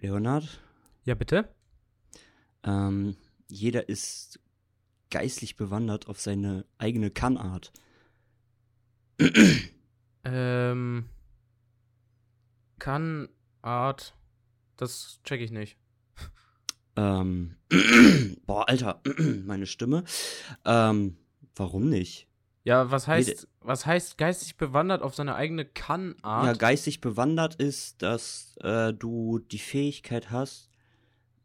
Leonard, Ja, bitte? ähm, jeder ist geistlich bewandert auf seine eigene Kannart. Ähm. Kann Art. Das check ich nicht. Ähm, boah, Alter, meine Stimme. Ähm, warum nicht? Ja, was heißt, was heißt geistig bewandert auf seine eigene Kann-Art? Ja, geistig bewandert ist, dass äh, du die Fähigkeit hast,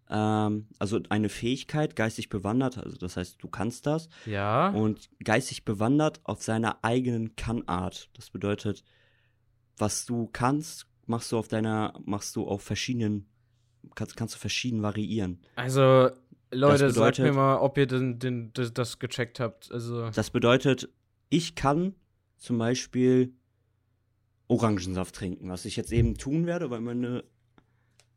ähm, also eine Fähigkeit, geistig bewandert, also das heißt, du kannst das, ja. und geistig bewandert auf seiner eigenen Kannart. Das bedeutet, was du kannst, machst du auf deiner, machst du auf verschiedenen, kannst, kannst du verschieden variieren. Also, Leute, sagt bedeutet- mir mal, ob ihr den, den, das, das gecheckt habt. Also, Das bedeutet, ich kann zum Beispiel Orangensaft trinken, was ich jetzt eben tun werde, weil meine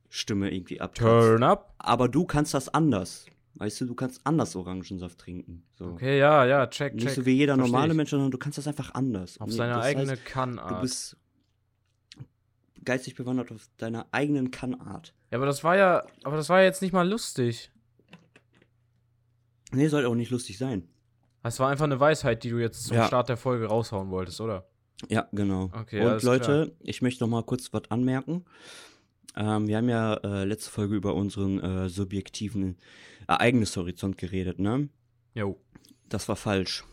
Stimme irgendwie abkratzt. turn up. Aber du kannst das anders. Weißt du, du kannst anders Orangensaft trinken. So. Okay, ja, ja, check, Nicht check. so wie jeder Versteh normale ich. Mensch, sondern du kannst das einfach anders. Auf seine eigene heißt, Kann-Art. Du bist geistig bewandert auf deiner eigenen Kannart. Ja, aber das war ja, aber das war ja jetzt nicht mal lustig. Nee, sollte auch nicht lustig sein. Das war einfach eine Weisheit, die du jetzt zum Ja. Start der Folge raushauen wolltest, oder? Ja, genau. Okay, Und Leute, ich möchte noch mal kurz was anmerken. Ähm, wir haben ja äh, letzte Folge über unseren äh, subjektiven Ereignishorizont geredet, ne? Jo. Das war falsch.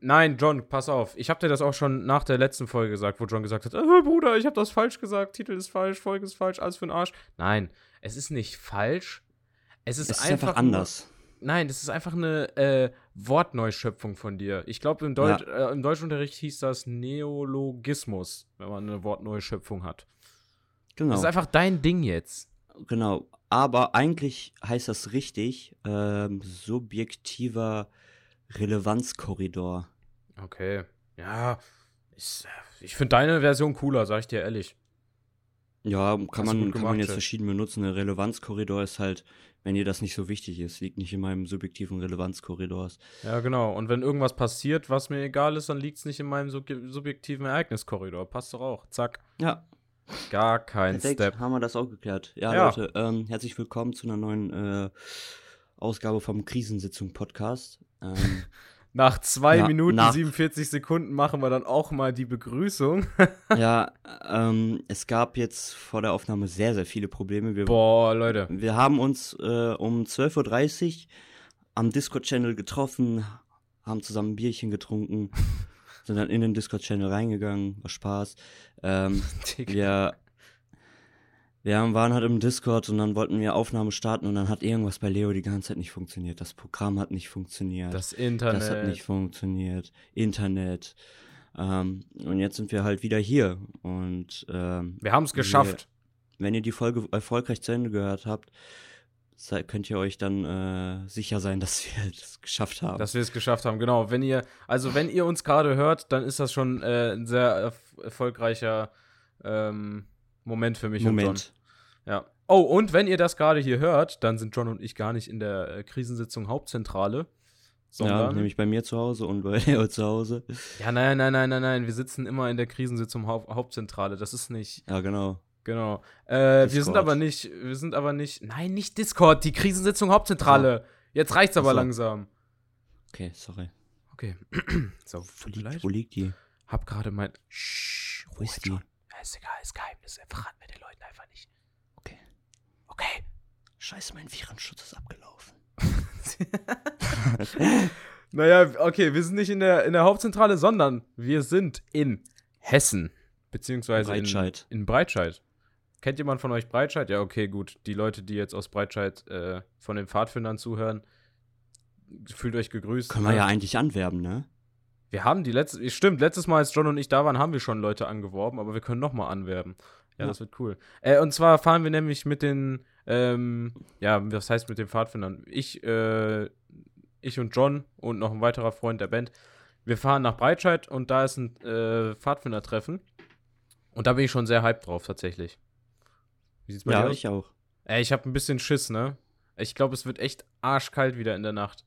Nein, John, pass auf. Ich habe dir das auch schon nach der letzten Folge gesagt, wo John gesagt hat, äh, Bruder, ich habe das falsch gesagt, Titel ist falsch, Folge ist falsch, alles für den Arsch. Nein, es ist nicht falsch. Es ist, Es ist einfach, nur- anders. Nein, das ist einfach eine äh, Wortneuschöpfung von dir. Ich glaube, im, Deut äh, im Deutschunterricht hieß das Neologismus, wenn man eine Wortneuschöpfung hat. Genau. Das ist einfach dein Ding jetzt. Genau. Aber eigentlich heißt das richtig ähm, subjektiver Relevanzkorridor. Okay. Ja, ich, ich finde deine Version cooler, sag ich dir ehrlich. Ja, kann Hast man, kann man jetzt verschieden benutzen. Der Relevanzkorridor ist halt, wenn dir das nicht so wichtig ist, liegt nicht in meinem subjektiven Relevanzkorridor. Ja, genau. Und wenn irgendwas passiert, was mir egal ist, dann liegt es nicht in meinem sub subjektiven Ereigniskorridor. Passt doch auch. Zack. Ja, Gar kein perfekt, Step. haben wir das auch geklärt. Ja, Ja. Leute, ähm, herzlich willkommen zu einer neuen äh, Ausgabe vom Krisensitzung-Podcast. Ähm, Nach zwei Ja, Minuten nach- 47 Sekunden machen wir dann auch mal die Begrüßung. ja, ähm, es gab jetzt vor der Aufnahme sehr, sehr viele Probleme. Wir, Boah, Leute. wir haben uns äh, um 12.30 Uhr am Discord-Channel getroffen, haben zusammen ein Bierchen getrunken, sind dann in den Discord-Channel reingegangen, war Spaß. Ähm, wir, wir waren halt im Discord und dann wollten wir Aufnahme starten und dann hat irgendwas bei Leo die ganze Zeit nicht funktioniert. Das Programm hat nicht funktioniert. Das Internet. Das hat nicht funktioniert. Internet. Ähm, und jetzt sind wir halt wieder hier. Und ähm, wir haben es geschafft. wenn ihr die Folge erfolgreich zu Ende gehört habt, sei, könnt ihr euch dann äh, sicher sein, dass wir das geschafft haben. Dass wir es geschafft haben, genau. Wenn ihr, also wenn ihr uns gerade hört, dann ist das schon äh, ein sehr erf erfolgreicher ähm, Moment für mich und John. Moment. Ja. Oh, und wenn ihr das gerade hier hört, dann sind John und ich gar nicht in der äh, Krisensitzung Hauptzentrale, Ja, sondern. nämlich bei mir zu Hause und bei Leo zu Hause. Ja, nein, nein, nein, nein, nein. Wir sitzen immer in der Krisensitzung Haupt Hauptzentrale. Das ist nicht. Ja, genau. Genau. Äh, wir sind aber nicht. Wir sind aber nicht. Nein, nicht Discord. Die Krisensitzung Hauptzentrale. Jetzt reicht's aber so. langsam. Okay, sorry. Okay. so, Wo liegt, wo liegt die? Hab gerade mein. Shh, Wo ist die? Ja, ist egal, ist Geheimnis. Verraten wir den Leuten einfach nicht. Okay. Okay. Scheiße, mein Virenschutz ist abgelaufen. Naja, okay, wir sind nicht in der, in der Hauptzentrale, sondern wir sind in Hessen. Beziehungsweise Breitscheid. In, in Breitscheid. Kennt jemand von euch Breitscheid? Ja, okay, gut. Die Leute, die jetzt aus Breitscheid äh, von den Pfadfindern zuhören, fühlt euch gegrüßt. Können wir ja eigentlich anwerben, ne? Wir haben die letzte, stimmt, letztes Mal, als John und ich da waren, haben wir schon Leute angeworben, aber wir können nochmal anwerben. Ja, Ja. das wird cool. Äh, und zwar fahren wir nämlich mit den, ähm, ja, was heißt mit den Pfadfindern? Ich, äh, ich und John und noch ein weiterer Freund der Band. Wir fahren nach Breitscheid und da ist ein äh, Pfadfindertreffen. Und da bin ich schon sehr hyped drauf, tatsächlich. Wie sieht's bei Ja, dir aus? ich auch. Ey, ich habe ein bisschen Schiss, ne? Ich glaube, es wird echt arschkalt wieder in der Nacht.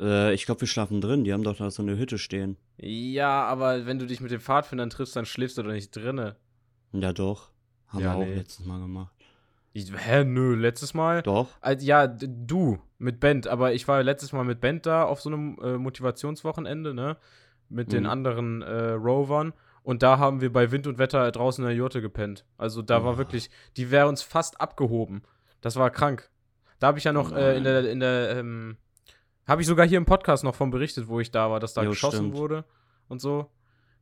Äh, ich glaube, wir schlafen drin. Die haben doch da so eine Hütte stehen. Ja, aber wenn du dich mit den Pfadfindern triffst, dann schläfst du doch nicht drinne. Ja, doch. Haben Ja, wir auch nee. letztes Mal gemacht. Ich, hä, nö, letztes Mal? Doch. Also, ja, du mit Band, aber ich war letztes Mal mit Band da auf so einem äh, Motivationswochenende, ne? Mit den Mhm. anderen äh, Rovern. Und da haben wir bei Wind und Wetter draußen in der Jurte gepennt. Also da war Oh. wirklich, die wäre uns fast abgehoben. Das war krank. Da habe ich ja noch äh, in der, in der, ähm, habe ich sogar hier im Podcast noch von berichtet, wo ich da war, dass da Jo, geschossen stimmt. wurde und so.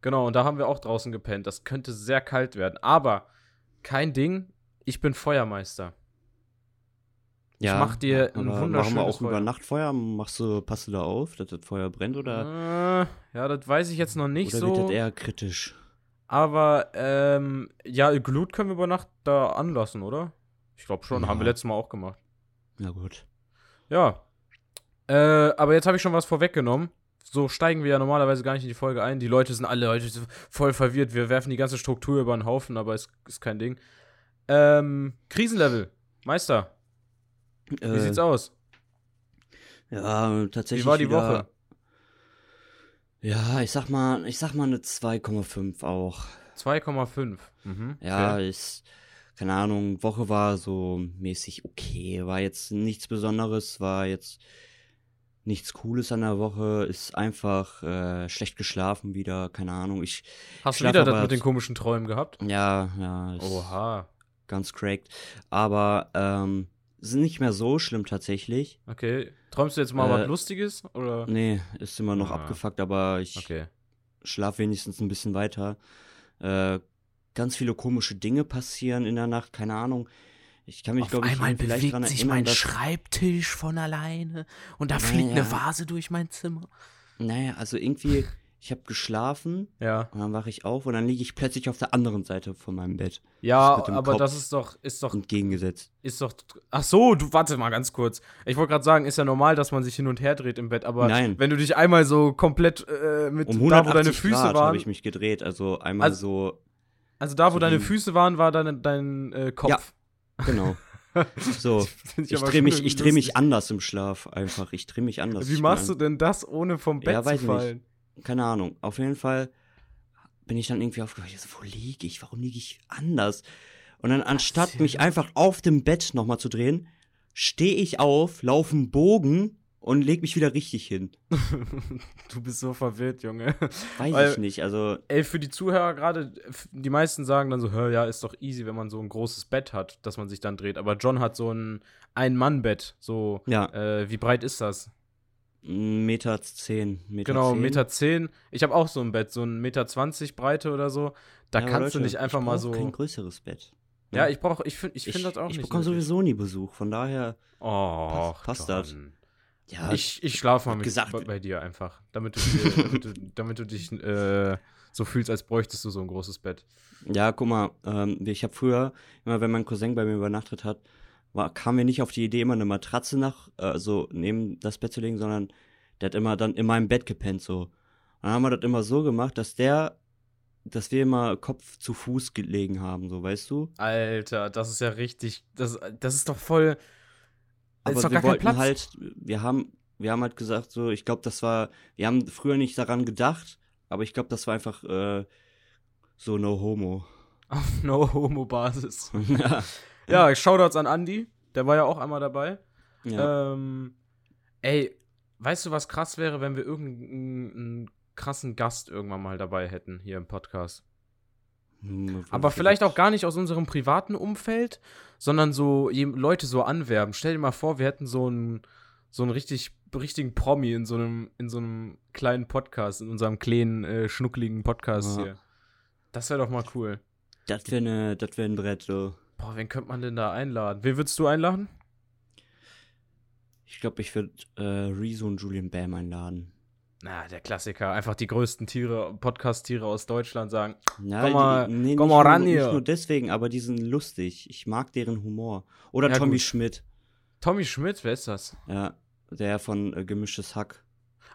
Genau, und da haben wir auch draußen gepennt. Das könnte sehr kalt werden. Aber kein Ding, ich bin Feuermeister. Ja, mach dir ein aber Machen wunderschönes wir auch Feuer. über Nachtfeuer? Machst du, passt du da auf, dass das Feuer brennt oder, Äh, ja, das weiß ich jetzt noch nicht oder wird so. das eher kritisch? Aber ähm, ja, Glut können wir über Nacht da anlassen, oder? Ich glaube schon, haben wir Ja. letztes Mal auch gemacht. Na gut. Ja. Äh, aber jetzt habe ich schon was vorweggenommen. So steigen wir ja normalerweise gar nicht in die Folge ein. Die Leute sind alle heute voll verwirrt. Wir werfen die ganze Struktur über den Haufen, aber es ist kein Ding. Ähm, Krisenlevel. Meister, wie Äh, sieht's aus? Ja, tatsächlich. Wie war die Woche? Ja, ich sag mal, ich sag mal eine 2,5 auch. 2,5. Mhm. Ja, okay. ist, keine Ahnung, Woche war so mäßig okay. War jetzt nichts Besonderes, war jetzt nichts Cooles an der Woche, ist einfach äh, schlecht geschlafen wieder, keine Ahnung. Ich, Hast du wieder das mit den komischen Träumen gehabt? ja, ja, Oha. ganz cracked. Aber, ähm, ist nicht mehr so schlimm tatsächlich. Okay. Träumst du jetzt mal Äh, was Lustiges? Oder? Nee, ist immer noch Ah. abgefuckt, aber ich Okay. schlaf wenigstens ein bisschen weiter. Äh, ganz viele komische Dinge passieren in der Nacht, keine Ahnung. Ich kann mich, Auf glaube ich, einmal vielleicht bewegt dran sich erinnern, mein Schreibtisch von alleine und da Ja, fliegt eine ja. Vase durch mein Zimmer. Naja, also irgendwie, ich habe geschlafen Ja. und dann wache ich auf und dann liege ich plötzlich auf der anderen Seite von meinem Bett. Ja, aber Kopf. das ist doch, ist doch, Entgegengesetzt. ist doch. Ach so, du warte mal ganz kurz. Ich wollte gerade sagen, ist ja normal, dass man sich hin und her dreht im Bett, aber Nein. wenn du dich einmal so komplett äh, mit Um da, wo 180 deine Füße Grad waren, habe ich mich gedreht, also einmal Also- so, also da, wo so deine Füße waren, war dein, dein äh, Kopf. Genau. So, ich aber drehe mich, ich dreh mich anders im Schlaf einfach. Ich drehe mich anders. Wie Ich machst du denn das, ohne vom Bett Ja, zu ich nicht. fallen? ein- Keine Ahnung. Auf jeden Fall bin ich dann irgendwie aufgewacht. Ich so, wo liege ich? Warum liege ich anders? Und dann, anstatt mich einfach auf dem Bett nochmal zu drehen, stehe ich auf, laufe einen Bogen und leg mich wieder richtig hin. du bist so verwirrt, Junge. Weiß Weil- ich nicht. Also, Ey, für die Zuhörer gerade, die meisten sagen dann so, hör, ja, ist doch easy, wenn man so ein großes Bett hat, dass man sich dann dreht. Aber John hat so ein Ein-Mann-Bett. So, ja, äh, wie breit ist das? Meter zehn. Meter Genau, zehn. Meter zehn. Ich habe auch so ein Bett, so ein Meter zwanzig Breite oder so. Da Ja, kannst du Leute, nicht einfach ich mal so. kein größeres Bett. Ja, ich brauche, ich finde, ich Ich, finde das auch ich nicht. bekomme nötig. sowieso nie Besuch, von daher, Oh, passt das. Ja, Ich, ich schlafe mal mit, gesagt- bei, bei dir einfach, damit du, dir, damit du, damit du dich äh, so fühlst, als bräuchtest du so ein großes Bett. Ja, guck mal, ähm, ich habe früher, immer wenn mein Cousin bei mir übernachtet hat, war, kam mir nicht auf die Idee, immer eine Matratze nach, äh, so neben das Bett zu legen, sondern der hat immer dann in meinem Bett gepennt, so. Und dann haben wir das immer so gemacht, dass der, dass wir immer Kopf zu Fuß gelegen haben, so, weißt du? Alter, das ist ja richtig, das, das ist doch voll, Aber wir wollten Platz. halt, wir haben, wir haben halt gesagt, so, ich glaube, das war, wir haben früher nicht daran gedacht, aber ich glaube, das war einfach, äh, so no homo. Auf No-Homo-Basis. ja. Ja, Shoutouts an Andy, der war ja auch einmal dabei. ja. Ähm, ey, weißt du, was krass wäre, wenn wir irgendeinen krassen Gast irgendwann mal dabei hätten hier im Podcast? Hm, Aber vielleicht auch gar nicht aus unserem privaten Umfeld, sondern so Leute so anwerben. Stell dir mal vor, wir hätten so einen so einen richtig richtigen Promi in so einem in so einem kleinen Podcast, in unserem kleinen äh, schnuckligen Podcast Ja. hier. Das wäre doch mal cool. Das wäre ne, das wäre ein Brett, so. Boah, wen könnte man denn da einladen? Wen würdest du einladen? Ich glaube, ich würde äh, Rezo und Julian Bam einladen. Na, der Klassiker. Einfach die größten Tiere, Podcast-Tiere aus Deutschland sagen. Ja, Komm mal- die, nee, komm mal nur, ran hier. Nicht nur deswegen, aber die sind lustig. Ich mag deren Humor. Oder Ja, Tommy gut. Schmidt. Tommy Schmidt, wer ist das? Ja, der von äh, Gemischtes Hack.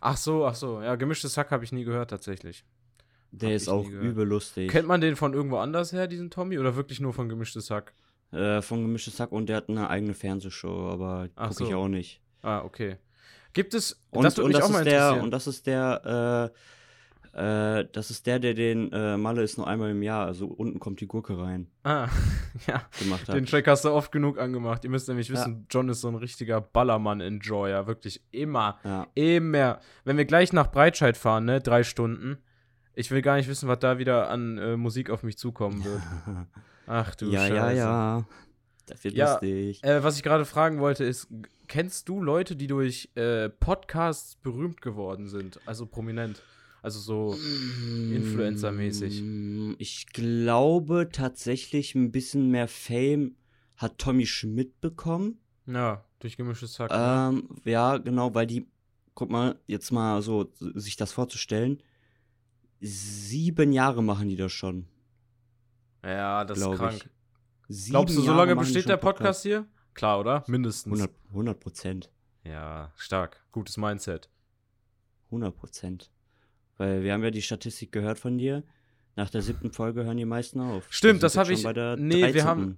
Ach so, ach so. Ja, gemischtes Hack habe ich nie gehört, tatsächlich. Der Hab ist ich auch übel lustig. Kennt man den von irgendwo anders her, diesen Tommy? Oder wirklich nur von gemischtes Hack? äh, von Gemischtes Hack und der hat eine eigene Fernsehshow, aber gucke ich so. auch nicht. Ah, okay. Gibt es. Und das und das auch mal ist der und das ist der Äh, das ist der, der den äh, Malle ist nur einmal im Jahr, also unten kommt die Gurke rein, Ah, ja. gemacht hat. Den Track hast du oft genug angemacht. Ihr müsst nämlich wissen, John ist so ein richtiger Ballermann-Enjoyer. Wirklich immer. ja. Immer. Wenn wir gleich nach Breitscheid fahren, ne, drei Stunden, ich will gar nicht wissen, was da wieder an äh, Musik auf mich zukommen wird. Ach du ja, Scheiße. ja, ja. Das wird Ja, lustig. Äh, was ich gerade fragen wollte, ist, kennst du Leute, die durch äh, Podcasts berühmt geworden sind? Also prominent. Also so. Influencer-mäßig. Mm, Ich glaube tatsächlich ein bisschen mehr Fame hat Tommy Schmidt bekommen. Ja, durch gemischtes Hack. ne? Ähm, ja, genau, weil die, guck mal, jetzt mal so sich das vorzustellen, sieben Jahre machen die das schon, ja, das ist glaube krank. ich. Glaubst du, so lange besteht der Podcast hier? Klar, oder? Mindestens. 100, 100 Prozent. Ja, stark. Gutes Mindset. 100 Prozent. Weil wir haben ja die Statistik gehört von dir. Nach der siebten Folge hören die meisten auf. Stimmt, Wir das sind hab jetzt ich- Bei der nee, wir 13.. haben-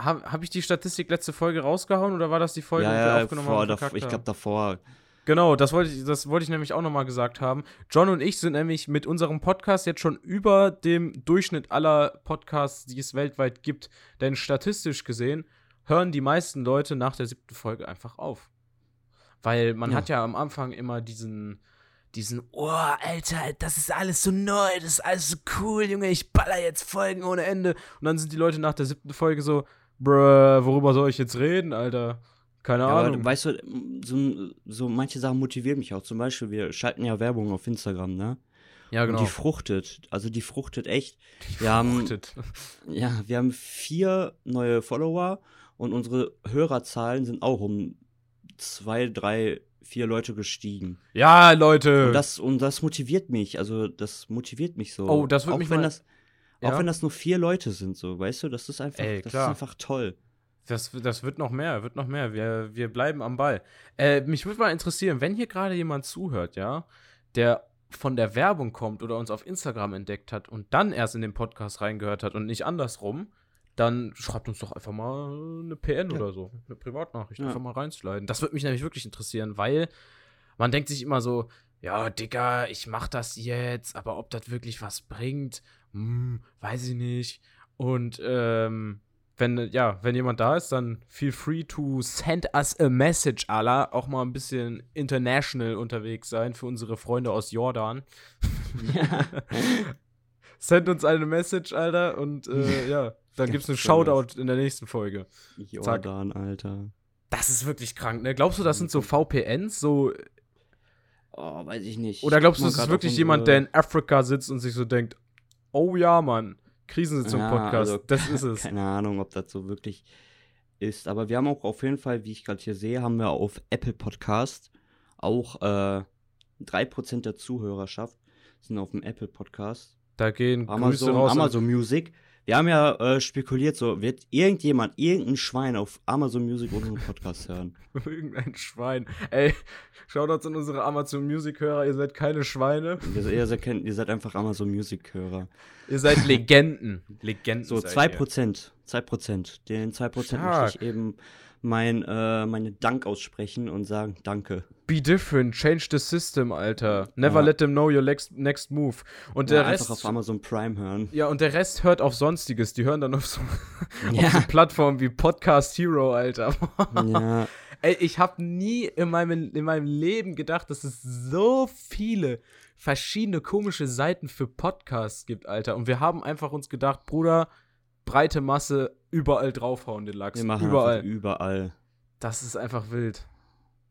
Habe hab ich die Statistik letzte Folge rausgehauen oder war das die Folge, ja, die wir aufgenommen vor, haben? ich glaube davor. Genau, das wollte ich, das wollte ich nämlich auch nochmal gesagt haben. John und ich sind nämlich mit unserem Podcast jetzt schon über dem Durchschnitt aller Podcasts, die es weltweit gibt. Denn statistisch gesehen hören die meisten Leute nach der siebten Folge einfach auf. Weil man Ja. hat ja am Anfang immer diesen, diesen, Oh, Alter, das ist alles so neu, das ist alles so cool, Junge, ich baller jetzt Folgen ohne Ende. und dann sind die Leute nach der siebten Folge so, bruh, worüber soll ich jetzt reden, Alter? Keine Ja, Ahnung. weißt du, so, so manche Sachen motivieren mich auch. Zum Beispiel, wir schalten ja Werbung auf Instagram, ne? ja, Und genau. die fruchtet. Also die fruchtet echt. wir haben, Fruchtet. ja, wir haben vier neue Follower und unsere Hörerzahlen sind auch um zwei, drei, vier Leute gestiegen. Ja, Leute. Und das, und das motiviert mich. Also das motiviert mich so. Oh, das würde auch mich wenn mal- das, Ja. Auch wenn das nur vier Leute sind, so, weißt du, das ist einfach, Ey, das ist einfach toll. Das, das wird noch mehr, wird noch mehr. Wir, wir bleiben am Ball. Äh, mich würde mal interessieren, wenn hier gerade jemand zuhört, ja, der von der Werbung kommt oder uns auf Instagram entdeckt hat und dann erst in den Podcast reingehört hat und nicht andersrum, dann schreibt uns doch einfach mal eine PN Ja. oder so, eine Privatnachricht, Ja. einfach mal reinsliden. Das würde mich nämlich wirklich interessieren, weil man denkt sich immer so, ja, Digga, ich mach das jetzt, aber ob das wirklich was bringt, hm, weiß ich nicht. Und ähm, wenn, ja, wenn jemand da ist, dann feel free to send us a message, Allah. Auch mal ein bisschen international unterwegs sein für unsere Freunde aus Jordan. Send uns eine Message, Alter, und äh, ja, dann gibt's einen So Shoutout in der nächsten Folge. Jordan, Alter. Das ist wirklich krank, ne? Glaubst du, das sind so VPNs, so Oh, weiß ich nicht. Oder glaubst du, es ist wirklich jemand, der in Afrika sitzt und sich so denkt, oh ja, Mann, Krisensitzung Ja, Podcast, also, das ist es. Keine Ahnung, ob das so wirklich ist. Aber wir haben auch auf jeden Fall, wie ich gerade hier sehe, haben wir auf Apple Podcast auch äh, 3% der Zuhörerschaft sind auf dem Apple Podcast. Da gehen Grüße Amazon, raus. an- Amazon Music. Wir haben ja äh, spekuliert, so wird irgendjemand, irgendein Schwein auf Amazon Music unseren Podcast hören. Irgendein Schwein. Ey, schaut uns an unsere Amazon Music Hörer, ihr seid keine Schweine. ihr, ihr, seid, ihr seid einfach Amazon Music Hörer. Ihr seid Legenden. Legenden. So, seid ihr. 2%. 2%. Den 2% Stark. möchte ich eben mein, äh, meine Dank aussprechen und sagen, danke. Be different, change the system, Alter. Never Ja. let them know your next, next move. Und Ja, der einfach Rest. auf Amazon Prime hören. Ja, und der Rest hört auf Sonstiges. Die hören dann auf so, auf Ja. so Plattformen wie Podcast Hero, Alter. ja. Ey, ich habe nie in meinem, in meinem Leben gedacht, dass es so viele verschiedene komische Seiten für Podcasts gibt, Alter. Und wir haben einfach uns gedacht, Bruder, breite Masse, überall draufhauen den Lachs. Wir machen überall. überall. Das ist einfach wild.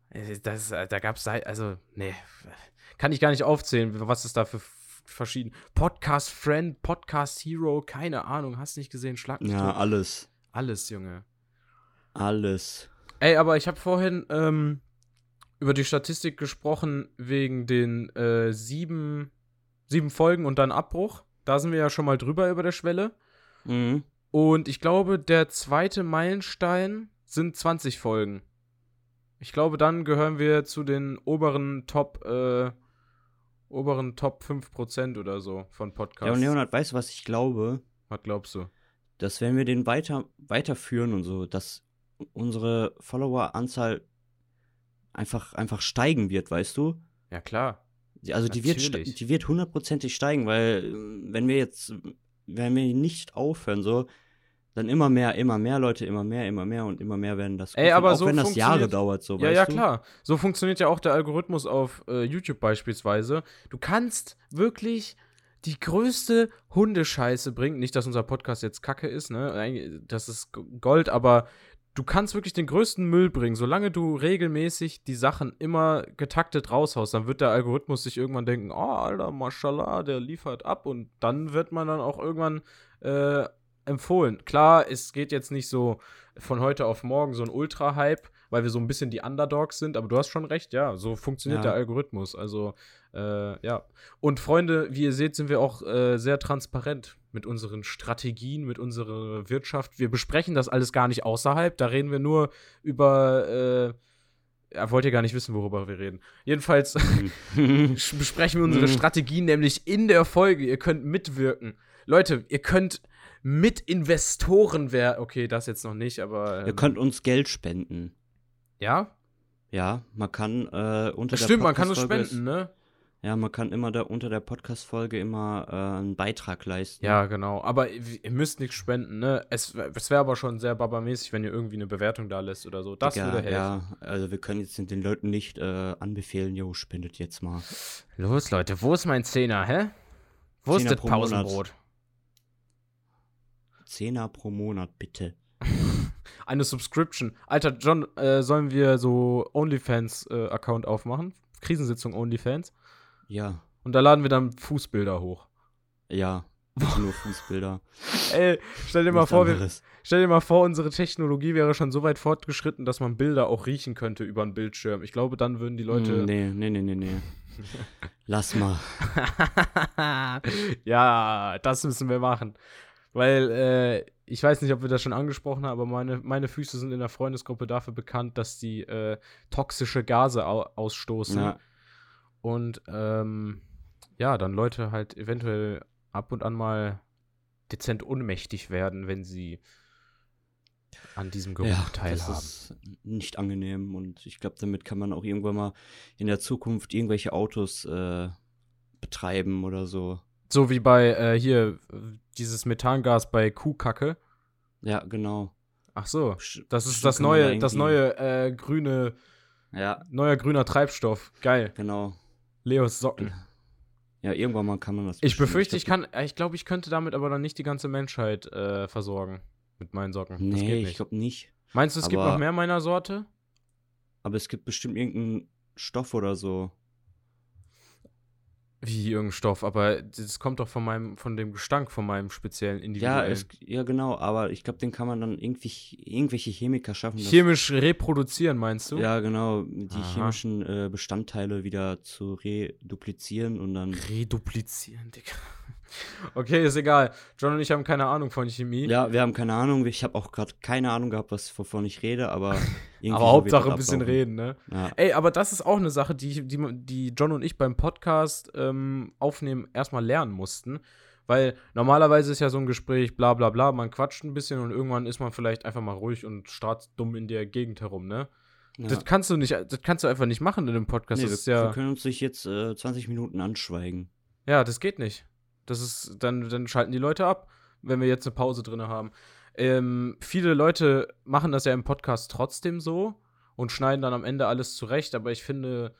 Äh, Das, äh, da gab es, also, nee, kann ich gar nicht aufzählen, was es da für verschieden. Podcast Friend, Podcast Hero, keine Ahnung, hast nicht gesehen, schlag mich Ja, tot. alles. Alles, Junge. Alles. Ey, aber ich habe vorhin ähm, über die Statistik gesprochen wegen den äh, sieben, sieben Folgen und dann Abbruch. Da sind wir ja schon mal drüber über der Schwelle. Mhm. Und ich glaube, der zweite Meilenstein sind 20 Folgen. Ich glaube, dann gehören wir zu den oberen Top, äh, oberen Top 5% oder so von Ja, Podcasts. und Leonard, weißt du, was ich glaube? Was glaubst du? Dass wenn wir den weiter, weiterführen und so, dass unsere Followeranzahl einfach, einfach steigen wird, weißt du? Ja, klar. Also die wird, Natürlich. sta- die wird hundertprozentig steigen, weil äh, wenn wir jetzt, wenn wir nicht aufhören, so, dann immer mehr, immer mehr Leute, immer mehr, immer mehr und immer mehr werden das Ey, aber auch so wenn das Jahre dauert, so, Ja, ja, du? klar. So funktioniert ja auch der Algorithmus auf äh, YouTube beispielsweise. Du kannst wirklich die größte Hundescheiße bringen. Nicht, dass unser Podcast jetzt Kacke ist, ne? Das ist Gold, aber du kannst wirklich den größten Müll bringen. Solange du regelmäßig die Sachen immer getaktet raushaust, dann wird der Algorithmus sich irgendwann denken, oh, Alter, mashallah, der liefert ab und dann wird man dann auch irgendwann äh, empfohlen. Klar, es geht jetzt nicht so von heute auf morgen so ein Ultra-Hype, weil wir so ein bisschen die Underdogs sind, aber du hast schon recht, ja, so funktioniert Ja. der Algorithmus. Also, äh, ja. Und Freunde, wie ihr seht, sind wir auch äh, sehr transparent mit unseren Strategien, mit unserer Wirtschaft. Wir besprechen das alles gar nicht außerhalb, da reden wir nur über. Äh, ja, wollt ihr gar nicht wissen, worüber wir reden. Jedenfalls besprechen wir unsere Mhm. Strategien nämlich in der Folge. Ihr könnt mitwirken. Leute, ihr könnt Mitinvestoren werden. Okay, das jetzt noch nicht, aber. Ihr ähm, könnt uns Geld spenden. Ja? Ja, man kann äh, unter Das der stimmt, man kann Podcast-Folge spenden, ne? Ja, man kann immer da unter der Podcast-Folge immer äh, einen Beitrag leisten. Ja, genau. Aber ihr müsst nichts spenden, ne? Es, es wäre aber schon sehr babamäßig, wenn ihr irgendwie eine Bewertung da lässt oder so. Das Digga, würde helfen. Ja, also wir können jetzt den Leuten nicht äh, anbefehlen, jo, spendet jetzt mal. Los, Leute, wo ist mein Zehner, hä? Wo ist Zehner das pro Monat. Pausenbrot? Zehner pro Monat, bitte. Eine Subscription. Alter, John, äh, sollen wir so OnlyFans-Account aufmachen? Krisensitzung OnlyFans. Ja, Und da laden wir dann Fußbilder hoch. ja. Nur Fußbilder. Ey, stell dir mal vor, wir, stell dir mal vor, unsere Technologie wäre schon so weit fortgeschritten, dass man Bilder auch riechen könnte über einen Bildschirm. Ich glaube, dann würden die Leute. Mm, Nee, nee, nee, nee, nee. Lass mal. ja, das müssen wir machen. Weil, äh, ich weiß nicht, ob wir das schon angesprochen haben, aber meine, meine Füße sind in der Freundesgruppe dafür bekannt, dass die äh, toxische Gase au ausstoßen. Ja, Und ähm, ja, dann Leute halt eventuell ab und an mal dezent ohnmächtig werden, wenn sie an diesem Geruch ja das teilhaben. ist nicht angenehm und ich glaube, damit kann man auch irgendwann mal in der Zukunft irgendwelche Autos äh, betreiben oder so. So wie bei äh, hier dieses Methangas bei Kuhkacke. Ja, genau. Ach so, das ist das neue, das neue äh, grüne, Ja, neuer grüner Treibstoff. Geil. genau. Leos Socken. Ja, irgendwann mal kann man das. Ich befürchte, ich kann, äh, ich glaube, ich könnte damit aber dann nicht die ganze Menschheit äh, versorgen. Mit meinen Socken. das Nee, ich glaube nicht. Meinst du, es gibt aber- noch mehr meiner Sorte? Aber es gibt bestimmt irgendeinen Stoff oder so. Wie irgendein Stoff, aber das kommt doch von meinem, von dem Gestank von meinem speziellen Ja, individuellen. es, ja, genau, aber ich glaube, den kann man dann irgendwie irgendwelche Chemiker schaffen. Chemisch reproduzieren, meinst du? Ja, genau, die Aha. chemischen äh, Bestandteile wieder zu reduplizieren und dann. Reduplizieren, Digga. Okay, ist egal. John und ich haben keine Ahnung von Chemie. Ja, wir haben keine Ahnung. Ich habe auch gerade keine Ahnung gehabt, was wovon ich rede, aber irgendwie aber Hauptsache ein bisschen reden, ne? Ja. Ey, aber das ist auch eine Sache, die, die, die John und ich beim Podcast ähm, aufnehmen erstmal lernen mussten. Weil normalerweise ist ja so ein Gespräch, bla bla bla, man quatscht ein bisschen und irgendwann ist man vielleicht einfach mal ruhig und starrt dumm in der Gegend herum, ne? Ja. Das kannst du nicht, das kannst du einfach nicht machen in einem Podcast. Nee, das ist wir, ja. wir können uns nicht jetzt äh, 20 Minuten anschweigen. Ja, das geht nicht. Das ist, dann, dann schalten die Leute ab, wenn wir jetzt eine Pause drin haben. Ähm, viele Leute machen das ja im Podcast trotzdem so und schneiden dann am Ende alles zurecht, aber ich finde,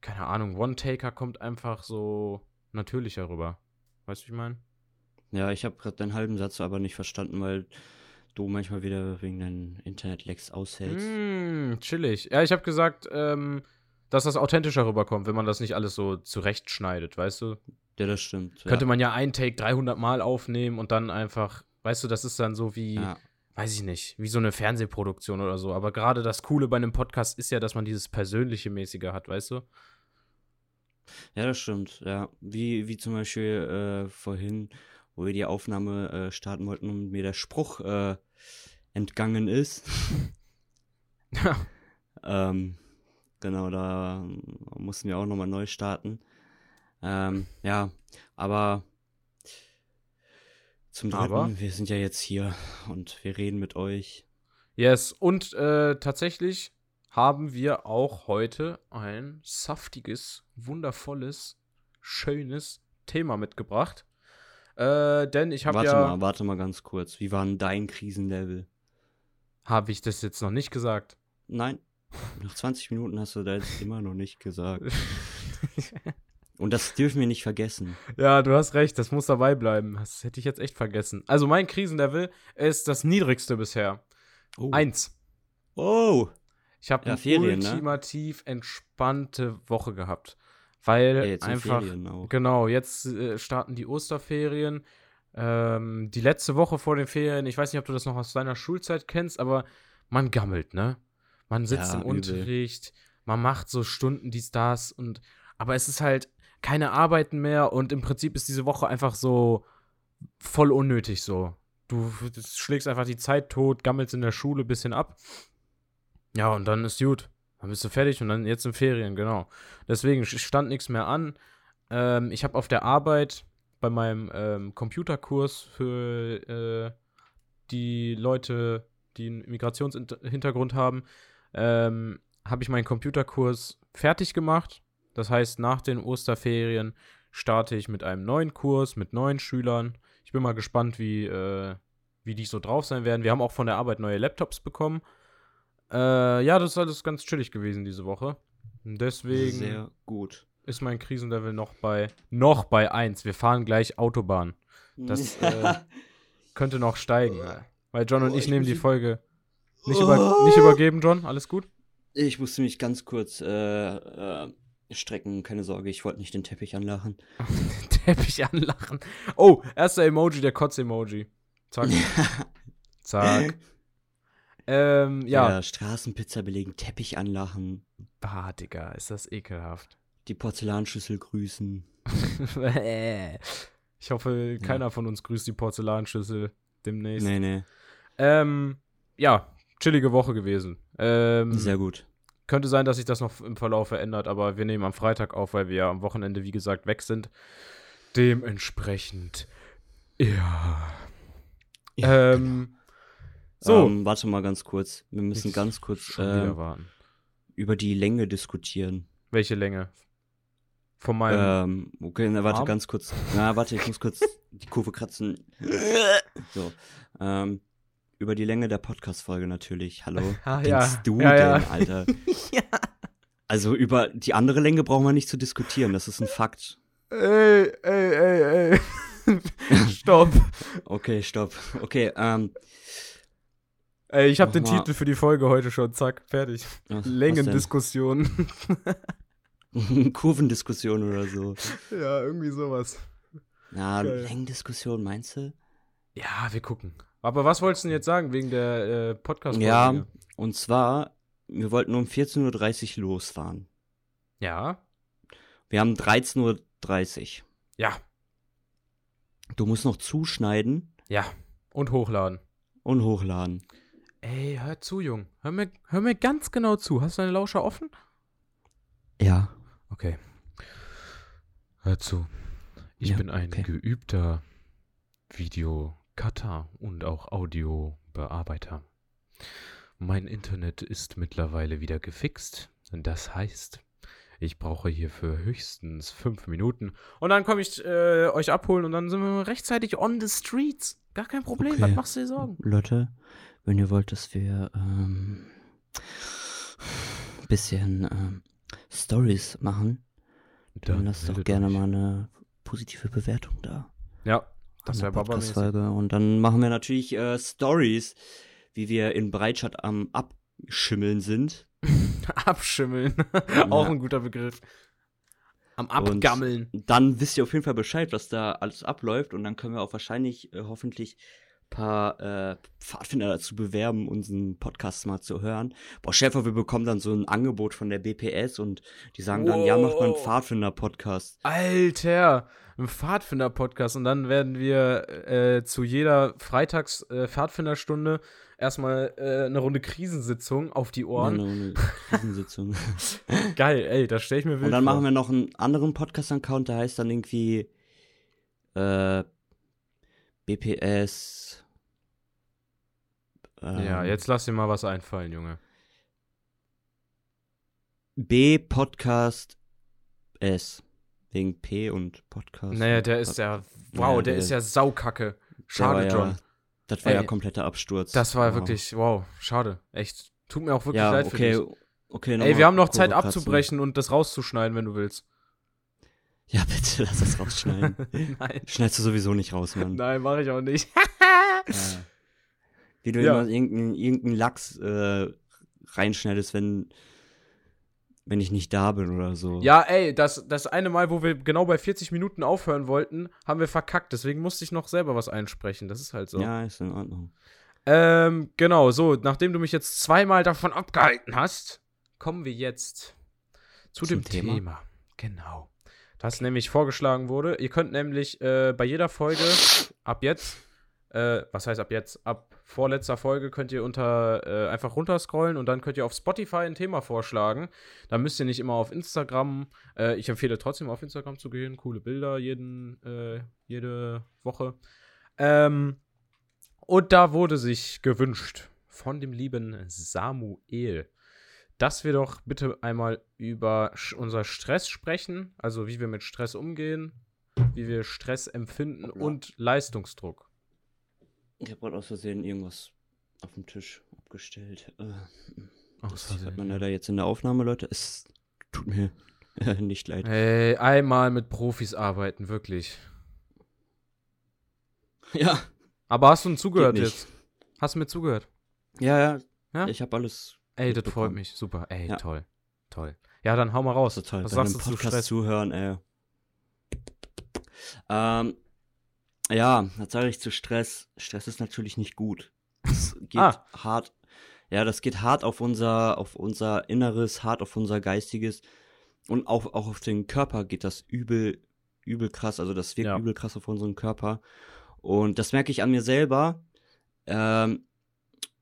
keine Ahnung, One-Taker kommt einfach so natürlicher rüber. Weißt du, wie ich meine? Ja, ich habe gerade deinen halben Satz aber nicht verstanden, weil du manchmal wieder wegen deinen Internet-Lags aushältst. Mm, chillig. Ja, ich habe gesagt, ähm, dass das authentischer rüberkommt, wenn man das nicht alles so zurechtschneidet, weißt du? Ja, das stimmt. Könnte ja. man ja ein Take 300 Mal aufnehmen und dann einfach, weißt du, das ist dann so wie, Ja. weiß ich nicht, wie so eine Fernsehproduktion oder so. Aber gerade das Coole bei einem Podcast ist ja, dass man dieses persönliche mäßige hat, weißt du? ja, das stimmt. Ja, wie, wie zum Beispiel äh, vorhin, wo wir die Aufnahme äh, starten wollten und mir der Spruch äh, entgangen ist. Ja. Ähm, genau, da mussten wir auch nochmal neu starten. Ähm, ja, aber zum Dritten, Aber? wir sind ja jetzt hier und wir reden mit euch. Yes, und äh, tatsächlich haben wir auch heute ein saftiges, wundervolles schönes Thema mitgebracht. Äh, denn ich habe Warte ja. mal, warte mal ganz kurz. Wie war denn dein Krisenlevel? Habe ich das jetzt noch nicht gesagt? Nein. Nach 20 Minuten hast du da jetzt immer noch nicht gesagt. Und das dürfen wir nicht vergessen. Ja, du hast recht, das muss dabei bleiben. Das hätte ich jetzt echt vergessen. Also mein Krisenlevel ist das niedrigste bisher. Oh. Eins. Oh. Ich habe Ja, eine Ferien, ne? ultimativ entspannte Woche gehabt. Weil Ja, einfach. Ferien auch. Genau, jetzt äh, starten die Osterferien. Ähm, die letzte Woche vor den Ferien, ich weiß nicht, ob du das noch aus deiner Schulzeit kennst, aber man gammelt, ne? Man sitzt Ja, im übel. Unterricht, man macht so Stunden dies, das und aber es ist halt keine Arbeiten mehr und im Prinzip ist diese Woche einfach so voll unnötig so. Du schlägst einfach die Zeit tot, gammelst in der Schule ein bisschen ab. Ja, und dann ist gut. Dann bist du fertig und dann jetzt in Ferien, genau. Deswegen stand nichts mehr an. Ähm, ich habe auf der Arbeit bei meinem ähm, Computerkurs für äh, die Leute, die einen Migrationshintergrund haben, ähm, habe ich meinen Computerkurs fertig gemacht. Das heißt, nach den Osterferien starte ich mit einem neuen Kurs mit neuen Schülern. Ich bin mal gespannt, wie, äh, wie die so drauf sein werden. Wir haben auch von der Arbeit neue Laptops bekommen. Äh, ja, das ist alles ganz chillig gewesen diese Woche. Deswegen Sehr gut. ist mein Krisenlevel noch bei noch bei 1. Wir fahren gleich Autobahn. Das, äh, Könnte noch steigen. Weil John und Oh, ich, ich nehmen die Folge nicht, über, nicht übergeben, John. Alles gut? ich musste mich ganz kurz äh, äh, strecken. Keine Sorge, ich wollte nicht den Teppich anlachen. Teppich anlachen. Oh, erster Emoji, der Kotz-Emoji. Zack, zack. Ähm, ja. Ja. Straßenpizza belegen, Teppich anlachen, Bah, Digga, ist das ekelhaft. die Porzellanschüssel grüßen. ich hoffe, keiner von uns grüßt die Porzellanschüssel demnächst. Nee, nee. Ähm, ja, chillige Woche gewesen. Ähm, Sehr gut. Könnte sein, dass sich das noch im Verlauf verändert, aber wir nehmen am Freitag auf, weil wir ja am Wochenende, wie gesagt, weg sind. Dementsprechend, ja. Ähm, so. Ähm, warte mal ganz kurz. Wir müssen Ich ganz kurz äh, über die Länge diskutieren. Welche Länge? Von meinem. Ähm, okay, na, warte Arm? ganz kurz. Na, warte, ich muss kurz die Kurve kratzen. So. Ähm, über die Länge der Podcast-Folge natürlich. Hallo. Ah, ja. du Ja, ja. denn, Alter? Also über die andere Länge brauchen wir nicht zu diskutieren. Das ist ein Fakt. Ey, ey, ey, ey. Stopp. Okay, stopp. Okay, ähm. Ey, ich habe den mal. Titel für die Folge heute schon. Zack, fertig. Längendiskussion. Kurvendiskussion oder so. ja, irgendwie sowas. Na, Geil. Längendiskussion, meinst du? Ja, wir gucken. Aber was wolltest du denn jetzt sagen wegen der äh, podcast Ja, und zwar, wir wollten um 14.30 Uhr losfahren. Ja. Wir haben 13.30 Uhr. Ja. Du musst noch zuschneiden Ja. Und hochladen. und hochladen. Ey, hör zu, Jung. Hör mir, hör mir ganz genau zu. Hast du deine Lauscher offen? Ja. Okay. Hör zu. Ich Ja, bin ein okay. geübter Videocutter und auch Audiobearbeiter. Mein Internet ist mittlerweile wieder gefixt. Das heißt, ich brauche hierfür höchstens fünf Minuten. Und dann komme ich äh, euch abholen und dann sind wir rechtzeitig on the streets. Gar kein Problem. Okay. Was machst du dir Sorgen? Leute, wenn ihr wollt, dass wir ähm, bisschen ähm, Stories machen, dann, lasst doch gerne euch. mal eine positive Bewertung da. Ja, das wäre. Podcast-Folge. Und dann machen wir natürlich äh, Stories, wie wir in Breitscheid am Abschimmeln sind. Abschimmeln. Auch ein guter Begriff. Am Und Abgammeln. Dann wisst ihr auf jeden Fall Bescheid, was da alles abläuft. Und dann können wir auch wahrscheinlich, äh, hoffentlich, paar äh, Pfadfinder dazu bewerben, unseren Podcast mal zu hören. Boah, Schäfer, wir bekommen dann so ein Angebot von der BPS und die sagen dann, ja, mach mal einen Wow. Pfadfinder-Podcast. Alter, ein Pfadfinder-Podcast. Und dann werden wir äh, zu jeder Freitags-Pfadfinderstunde erstmal äh, eine Runde Krisensitzung auf die Ohren. Ja, eine Krisensitzung. Geil, ey, das stelle ich mir wild und dann vor. machen wir noch einen anderen Podcast-Account, der heißt dann irgendwie äh, BPS. ähm, Ja, jetzt lass dir mal was einfallen, Junge. B-Podcast S. wegen P und Podcast. Naja, der ist ja, wow, Ja, der der- ist ja saukacke. Schade, John. Ja, das war ja Ey, kompletter Absturz. Das war Wow. wirklich, wow, schade. Echt. Tut mir auch wirklich Ja, leid okay, für dich. okay. Ey, wir haben noch Zeit abzubrechen und das rauszuschneiden, wenn du willst. Ja, bitte, lass das rausschneiden. Nein. Schneidest du sowieso nicht raus, Mann. Nein, mache ich auch nicht. Ja. Wie du Ja. immer irgendeinen irgendein Lachs äh, reinschneidest, wenn, wenn ich nicht da bin oder so. Ja, ey, das, das eine Mal, wo wir genau bei 40 Minuten aufhören wollten, haben wir verkackt. Deswegen musste ich noch selber was einsprechen. Das ist halt so. Ja, ist in Ordnung. Ähm, genau, so, nachdem du mich jetzt zweimal davon abgehalten hast, kommen wir jetzt zu Zum dem Thema. Thema. Genau. Das nämlich vorgeschlagen wurde. Ihr könnt nämlich äh, bei jeder Folge ab jetzt, äh, was heißt ab jetzt, ab vorletzter Folge könnt ihr unter äh, einfach runterscrollen und dann könnt ihr auf Spotify ein Thema vorschlagen. Da müsst ihr nicht immer auf Instagram. Äh, ich empfehle trotzdem auf Instagram zu gehen. Coole Bilder jeden, äh, jede Woche. Ähm, und da wurde sich gewünscht von dem lieben Samuel, dass wir doch bitte einmal über unser Stress sprechen, also wie wir mit Stress umgehen, wie wir Stress empfinden und Leistungsdruck. Ich habe gerade aus Versehen irgendwas auf dem Tisch abgestellt. Äh, Aus das hat Versehen, man leider jetzt in der Aufnahme, Leute. Es tut mir nicht leid. Ey, einmal mit Profis arbeiten, wirklich. Ja, Aber hast du uns zugehört jetzt? Hast du mir zugehört? ja, ja. Ja? Ich habe alles Ey, das freut mich. Super. Ey, Ja. toll. Toll. Ja, dann hau mal raus. total. Was bei sagst du zu Stress? zuhören, ey. Ähm, ja, was sage ich zu Stress? Stress ist natürlich nicht gut. Es geht Ah. hart. Ja, das geht hart auf unser, auf unser Inneres, hart auf unser Geistiges und auch, auch auf den Körper geht das übel, übel krass. Also das wirkt Ja. übel krass auf unseren Körper. Und das merke ich an mir selber. Ähm,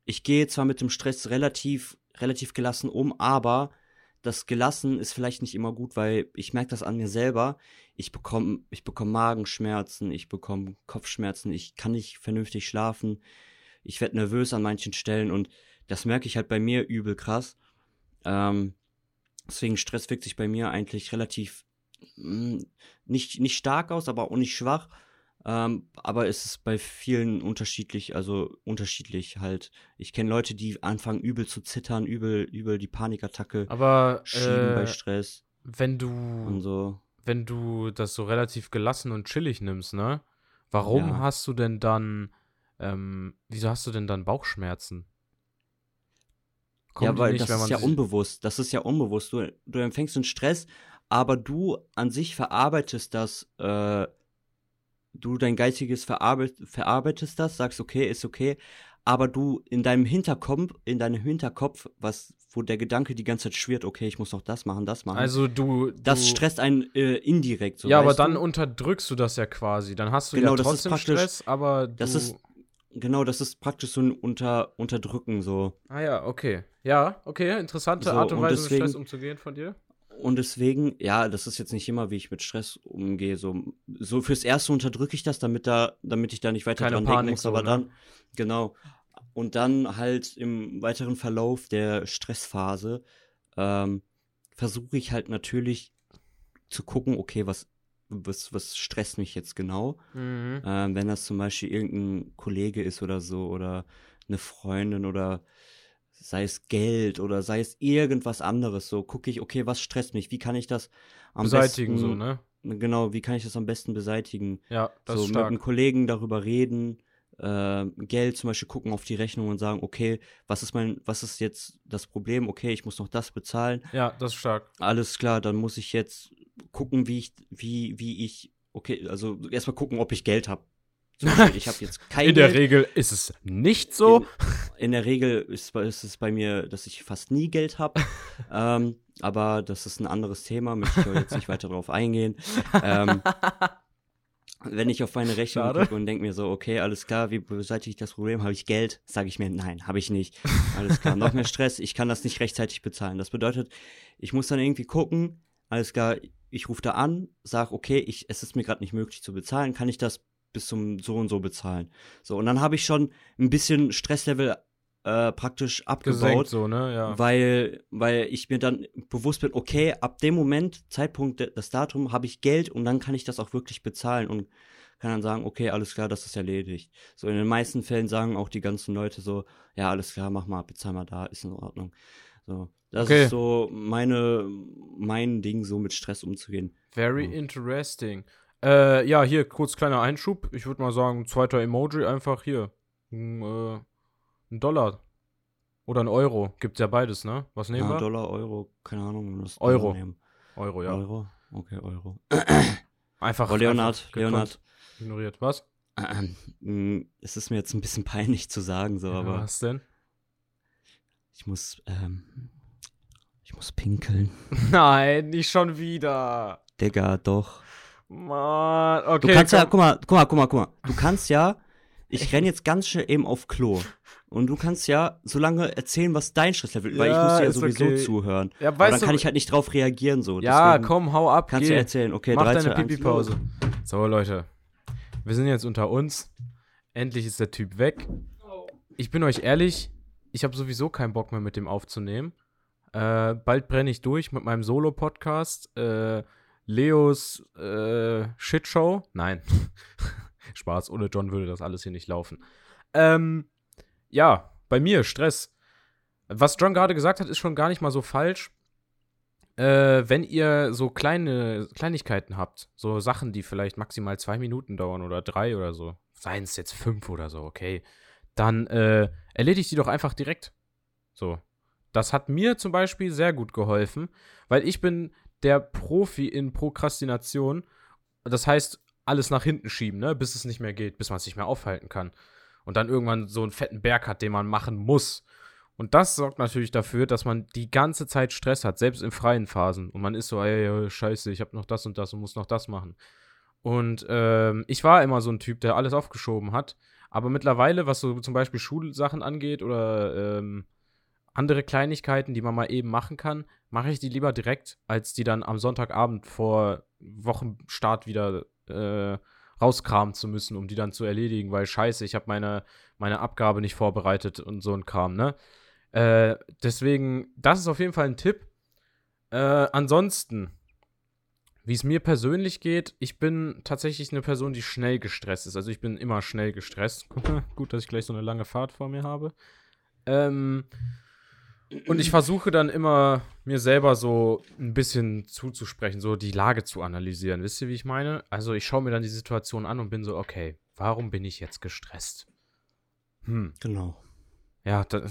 ich gehe zwar mit dem Stress relativ, relativ gelassen um, aber das gelassen ist vielleicht nicht immer gut, weil ich merke das an mir selber. Ich bekomme, ich bekomme Magenschmerzen, ich bekomme Kopfschmerzen, ich kann nicht vernünftig schlafen, ich werde nervös an manchen Stellen und das merke ich halt bei mir übel krass. Ähm, deswegen Stress wirkt sich bei mir eigentlich relativ mh, nicht, nicht stark aus, aber auch nicht schwach. Ähm, aber es ist bei vielen unterschiedlich, also unterschiedlich halt. Ich kenne Leute, die anfangen übel zu zittern, übel, übel die Panikattacke Aber schieben bei äh, Stress wenn du und so. wenn du das so relativ gelassen und chillig nimmst, ne? Warum Ja. hast du denn dann, ähm, wieso hast du denn dann Bauchschmerzen? Kommen ja, weil nicht, das ist ja unbewusst. Das ist ja unbewusst. Du, du empfängst einen Stress, aber du an sich verarbeitest das, äh, du dein Geistiges verarbeit, verarbeitest das, sagst, okay, ist okay, aber du in deinem Hinterkopf, in deinem Hinterkopf, was, wo der Gedanke die ganze Zeit schwirrt, okay, ich muss noch das machen, das machen. Also du, das du stresst einen äh, indirekt. So, ja, aber dann du? unterdrückst du das ja quasi. Dann hast du Genau, ja das ist trotzdem Stress, aber du, das ist genau, das ist praktisch so ein Unter, Unterdrücken so. Ah ja, okay. Ja, okay, interessante So, Art und und Weise, deswegen- mit Stress umzugehen von dir. Und deswegen, ja, das ist jetzt nicht immer, wie ich mit Stress umgehe. So, so fürs Erste unterdrücke ich das, damit da, damit ich da nicht weiter Keine dran Panik denken muss. so, aber ne? dann, genau. Und dann halt im weiteren Verlauf der Stressphase ähm, versuche ich halt natürlich zu gucken, okay, was, was, was stresst mich jetzt genau? Mhm. Ähm, wenn das zum Beispiel irgendein Kollege ist oder so oder eine Freundin oder sei es Geld oder sei es irgendwas anderes, so gucke ich, okay, was stresst mich? Wie kann ich das am Beseitigen besten, so, ne? Genau, wie kann ich das am besten beseitigen? Ja, das so ist mit stark. einem Kollegen darüber reden, äh, Geld zum Beispiel gucken auf die Rechnung und sagen, okay, was ist mein, was ist jetzt das Problem? Okay, ich muss noch das bezahlen. Ja, das ist stark. Alles klar, dann muss ich jetzt gucken, wie ich, wie, wie ich, okay, also erstmal gucken, ob ich Geld habe. Ich habe jetzt kein In der. Regel ist es nicht so. In, in der Regel ist, ist es bei mir, dass ich fast nie Geld habe. ähm, aber das ist ein anderes Thema, möchte ich jetzt nicht weiter drauf eingehen. Ähm, wenn ich auf meine Rechnung Schade. gucke und denke mir so, okay, alles klar, wie beseitige ich das Problem? Habe ich Geld? Sage ich mir, nein, habe ich nicht. Alles klar, noch mehr Stress, ich kann das nicht rechtzeitig bezahlen. Das bedeutet, ich muss dann irgendwie gucken, alles klar, ich rufe da an, sage, okay, ich, es ist mir gerade nicht möglich zu bezahlen, kann ich das bis zum so und so bezahlen? So, und dann habe ich schon ein bisschen Stresslevel äh, praktisch Gesenkt abgebaut, so, ne? Ja. weil, weil ich mir dann bewusst bin, okay, ab dem Moment, Zeitpunkt, das Datum, habe ich Geld und dann kann ich das auch wirklich bezahlen und kann dann sagen, okay, alles klar, das ist erledigt. So in den meisten Fällen sagen auch die ganzen Leute so, ja, alles klar, mach mal, bezahl mal da, ist in Ordnung. So, das Okay. ist so meine, mein Ding, so mit Stress umzugehen. Very Ja. interesting. Äh, ja, hier, kurz kleiner Einschub. Ich würde mal sagen, zweiter Emoji einfach hier. Ein, äh, ein Dollar. Oder ein Euro. Gibt ja beides, ne? Was nehmen Ja, wir? Dollar, Euro, keine Ahnung. das Euro. Euro, ja. Euro? Okay, Euro. Einfach. Oh, Leonard, einfach Leonard. Ignoriert. Was? Ähm, mh, es ist mir jetzt ein bisschen peinlich zu sagen, so, Ja, aber was denn? ich muss, ähm, ich muss pinkeln. Nein, nicht schon wieder. Digga, doch. Mann, okay. Du kannst ja, komm. guck mal, guck mal, guck mal, guck mal. Du kannst ja, ich renn jetzt ganz schnell eben auf Klo. Und du kannst ja so lange erzählen, was dein Stresslevel ist, weil ich Ja, muss dir ja sowieso okay. zuhören. Ja, Aber weißt dann du, kann ich halt nicht drauf reagieren, so. ja, Deswegen komm, hau ab. Kannst geh. du erzählen, okay, Mach 3, deine 2, 1, Pipi-Pause. So, Leute. Wir sind jetzt unter uns. Endlich ist der Typ weg. Ich bin euch ehrlich, ich habe sowieso keinen Bock mehr mit dem aufzunehmen. Äh, bald brenne ich durch mit meinem Solo-Podcast. Äh, Leos äh, Shitshow. Nein. Spaß, ohne John würde das alles hier nicht laufen. Ähm, ja, bei mir, Stress. Was John gerade gesagt hat, ist schon gar nicht mal so falsch äh, wenn ihr so kleine Kleinigkeiten habt, so Sachen, die vielleicht maximal zwei Minuten dauern oder drei oder so, seien es jetzt fünf oder so, okay, dann äh, erledigt die doch einfach direkt. So. Das hat mir zum Beispiel sehr gut geholfen, weil ich bin der Profi in Prokrastination. Das heißt, alles nach hinten schieben, ne, bis es nicht mehr geht, bis man es nicht mehr aufhalten kann. Und dann irgendwann so einen fetten Berg hat, den man machen muss. Und das sorgt natürlich dafür, dass man die ganze Zeit Stress hat, selbst in freien Phasen. Und man ist so, ey, scheiße, ich habe noch das und das und muss noch das machen. Und ähm, ich war immer so ein Typ, der alles aufgeschoben hat. Aber mittlerweile, was so zum Beispiel Schulsachen angeht oder ähm, andere Kleinigkeiten, die man mal eben machen kann, mache ich die lieber direkt, als die dann am Sonntagabend vor Wochenstart wieder äh, rauskramen zu müssen, um die dann zu erledigen, weil scheiße, ich habe meine, meine Abgabe nicht vorbereitet und so ein Kram, ne? Äh, deswegen, das ist auf jeden Fall ein Tipp. Äh, ansonsten, wie es mir persönlich geht, ich bin tatsächlich eine Person, die schnell gestresst ist. Also ich bin immer schnell gestresst. Gut, dass ich gleich so eine lange Fahrt vor mir habe. Ähm, und ich versuche dann immer, mir selber so ein bisschen zuzusprechen, so die Lage zu analysieren. Wisst ihr, wie ich meine? Also ich schaue mir dann die Situation an und bin so, okay, warum bin ich jetzt gestresst? Hm, Genau. ja, da,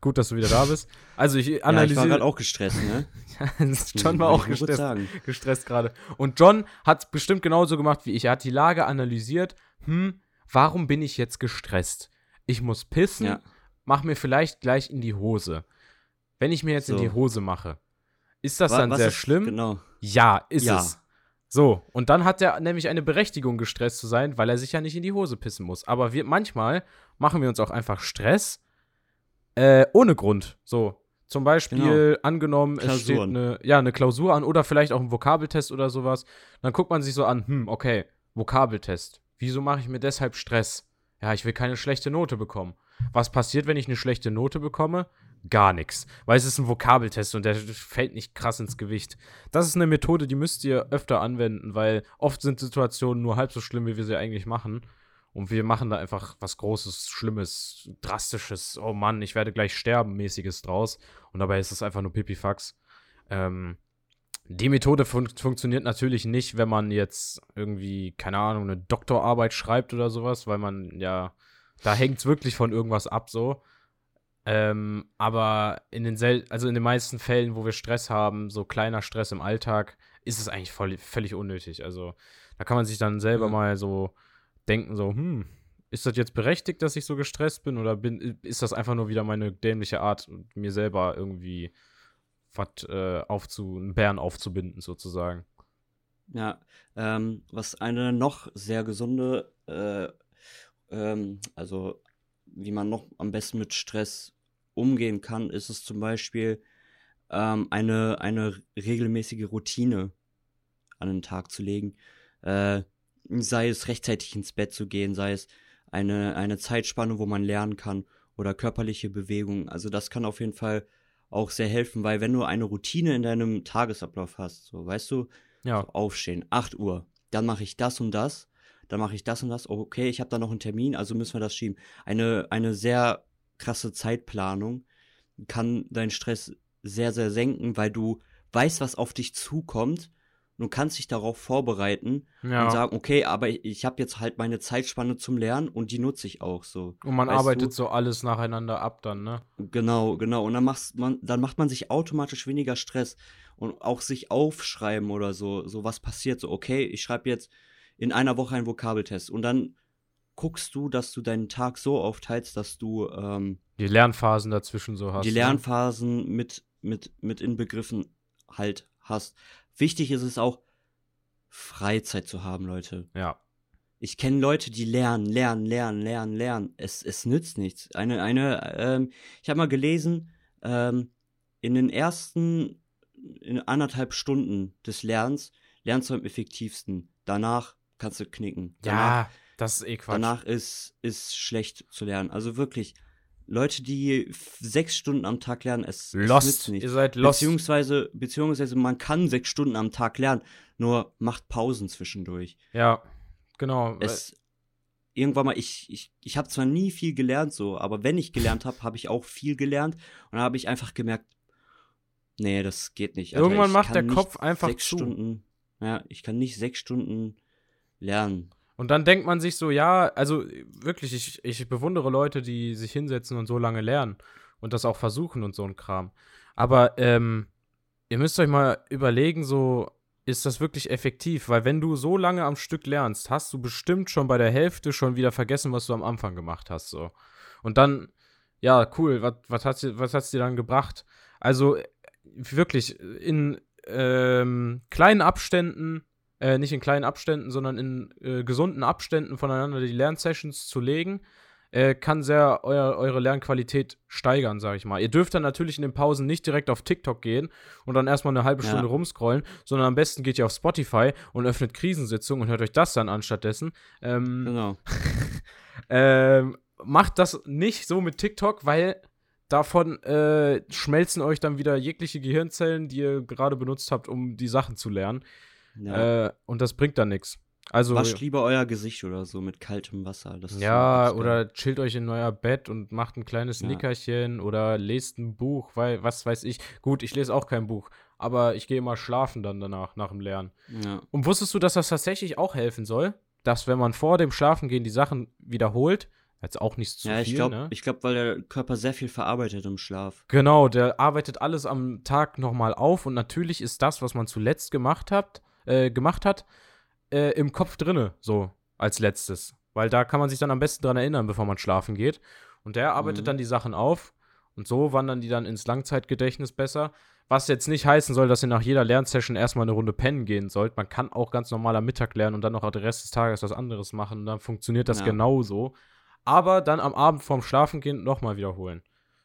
gut, dass du wieder da bist. Also ich Ja, ich war analysiere. gerade auch gestresst, ne? John war auch gestresst, gestresst gerade. Und John hat bestimmt genauso gemacht wie ich. Er hat die Lage analysiert. Hm, warum bin ich jetzt gestresst? Ich muss pissen, Ja. mach mir vielleicht gleich in die Hose. Wenn ich mir jetzt in So. die Hose mache, ist das Wa- dann was sehr ist- schlimm? Genau. Ja, ist Ja. es. So, und dann hat er nämlich eine Berechtigung, gestresst zu sein, weil er sich ja nicht in die Hose pissen muss. Aber wir, manchmal machen wir uns auch einfach Stress äh, ohne Grund. So, zum Beispiel angenommen, es steht Klausuren. eine, ja, eine Klausur an oder vielleicht auch ein Vokabeltest oder sowas. Dann guckt man sich so an, hm, okay, Vokabeltest. Wieso mache ich mir deshalb Stress? Ja, ich will keine schlechte Note bekommen. Was passiert, wenn ich eine schlechte Note bekomme? Gar nichts. Weil es ist ein Vokabeltest und der fällt nicht krass ins Gewicht. Das ist eine Methode, die müsst ihr öfter anwenden, weil oft sind Situationen nur halb so schlimm, wie wir sie eigentlich machen. Und wir machen da einfach was Großes, Schlimmes, Drastisches, oh Mann, ich werde gleich sterben, mäßiges draus. Und dabei ist es einfach nur Pipifax. Ähm, die Methode fun funktioniert natürlich nicht, wenn man jetzt irgendwie, keine Ahnung, eine Doktorarbeit schreibt oder sowas, weil man ja, da hängt es wirklich von irgendwas ab so. Ähm, aber in den sel also in den meisten Fällen, wo wir Stress haben, so kleiner Stress im Alltag, ist es eigentlich voll, völlig unnötig. Also da kann man sich dann selber Ja. mal so denken, so, hm, ist das jetzt berechtigt, dass ich so gestresst bin oder bin, ist das einfach nur wieder meine dämliche Art, mir selber irgendwie was äh, aufzu, einen Bären aufzubinden, sozusagen. Ja, ähm, was eine noch sehr gesunde, äh, ähm, also wie man noch am besten mit Stress umgehen kann, ist es zum Beispiel ähm, eine, eine regelmäßige Routine an den Tag zu legen. Äh, sei es rechtzeitig ins Bett zu gehen, sei es eine, eine Zeitspanne, wo man lernen kann oder körperliche Bewegung. Also das kann auf jeden Fall auch sehr helfen, weil wenn du eine Routine in deinem Tagesablauf hast, so weißt du, Ja. so aufstehen, 8 Uhr, dann mache ich das und das, dann mache ich das und das, okay, ich habe da noch einen Termin, also müssen wir das schieben. Eine, eine sehr krasse Zeitplanung kann deinen Stress sehr, sehr senken, weil du weißt, was auf dich zukommt. Du kannst dich darauf vorbereiten Ja. und sagen, okay, aber ich, ich habe jetzt halt meine Zeitspanne zum Lernen und die nutze ich auch so. Und man weißt arbeitet du? so alles nacheinander ab dann, ne? Genau, genau. Und dann machst man, dann macht man sich automatisch weniger Stress und auch sich aufschreiben oder so, so was passiert. So, okay, ich schreibe jetzt in einer Woche einen Vokabeltest und dann guckst du, dass du deinen Tag so aufteilst, dass du ähm, Die Lernphasen dazwischen so hast. die ne? Lernphasen mit, mit, mit inbegriffen halt hast. Wichtig ist es auch, Freizeit zu haben, Leute. Ja. Ich kenne Leute, die lernen, lernen, lernen, lernen, lernen. Es, es nützt nichts. Eine, eine, ähm, ich habe mal gelesen, ähm, in den ersten in anderthalb Stunden des Lernens lernst du am effektivsten. Danach kannst du knicken. Danach, Ja, das ist eh Quatsch. danach ist, ist schlecht zu lernen. Also wirklich, Leute, die sechs Stunden am Tag lernen, es, es nützt Lost. nichts. Ihr seid lost. Beziehungsweise, beziehungsweise man kann sechs Stunden am Tag lernen, nur macht Pausen zwischendurch. Ja, genau. Es, irgendwann mal, ich, ich, ich habe zwar nie viel gelernt so, aber wenn ich gelernt habe, habe ich auch viel gelernt und dann habe ich einfach gemerkt, nee, das geht nicht. Alter. Irgendwann macht der nicht Kopf einfach sechs zu. Stunden, ja, ich kann nicht sechs Stunden lernen. Und dann denkt man sich so, ja, also wirklich, ich, ich bewundere Leute, die sich hinsetzen und so lange lernen und das auch versuchen und so ein Kram. Aber ähm, ihr müsst euch mal überlegen, so ist das wirklich effektiv? Weil wenn du so lange am Stück lernst, hast du bestimmt schon bei der Hälfte schon wieder vergessen, was du am Anfang gemacht hast. So. Und dann, ja, cool, was, hat hat's dir dann gebracht? Also wirklich, in ähm, kleinen Abständen äh, nicht in kleinen Abständen, sondern in äh, gesunden Abständen voneinander die Lernsessions zu legen, äh, kann sehr euer, eure Lernqualität steigern, sage ich mal. Ihr dürft dann natürlich in den Pausen nicht direkt auf TikTok gehen und dann erstmal eine halbe Ja. Stunde rumscrollen, sondern am besten geht ihr auf Spotify und öffnet Krisensitzung und hört euch das dann an stattdessen. Ähm, Genau. ähm, macht das nicht so mit TikTok, weil davon äh, schmelzen euch dann wieder jegliche Gehirnzellen, die ihr gerade benutzt habt, um die Sachen zu lernen. Ja. Äh, und das bringt dann nichts. Also, Wascht lieber euer Gesicht oder so mit kaltem Wasser. Ja, oder chillt euch in euer Bett und macht ein kleines Ja. Nickerchen oder lest ein Buch, weil, was weiß ich. Gut, ich lese auch kein Buch, aber ich gehe immer schlafen dann danach, nach dem Lernen. Ja. Und wusstest du, dass das tatsächlich auch helfen soll? Dass, wenn man vor dem Schlafengehen die Sachen wiederholt, jetzt auch nicht zu ja, ich viel, glaube, ne? ich glaub, weil der Körper sehr viel verarbeitet im Schlaf. Genau, der arbeitet alles am Tag nochmal auf und natürlich ist das, was man zuletzt gemacht hat, äh, gemacht hat, äh, im Kopf drinne, so als letztes. Weil da kann man sich dann am besten dran erinnern, bevor man schlafen geht. Und der arbeitet Mhm. dann die Sachen auf und so wandern die dann ins Langzeitgedächtnis besser. Was jetzt nicht heißen soll, dass ihr nach jeder Lernsession erstmal eine Runde pennen gehen sollt. Man kann auch ganz normal am Mittag lernen und dann noch den Rest des Tages was anderes machen. Und dann funktioniert das Ja. genauso. Aber dann am Abend vorm Schlafengehen nochmal wiederholen.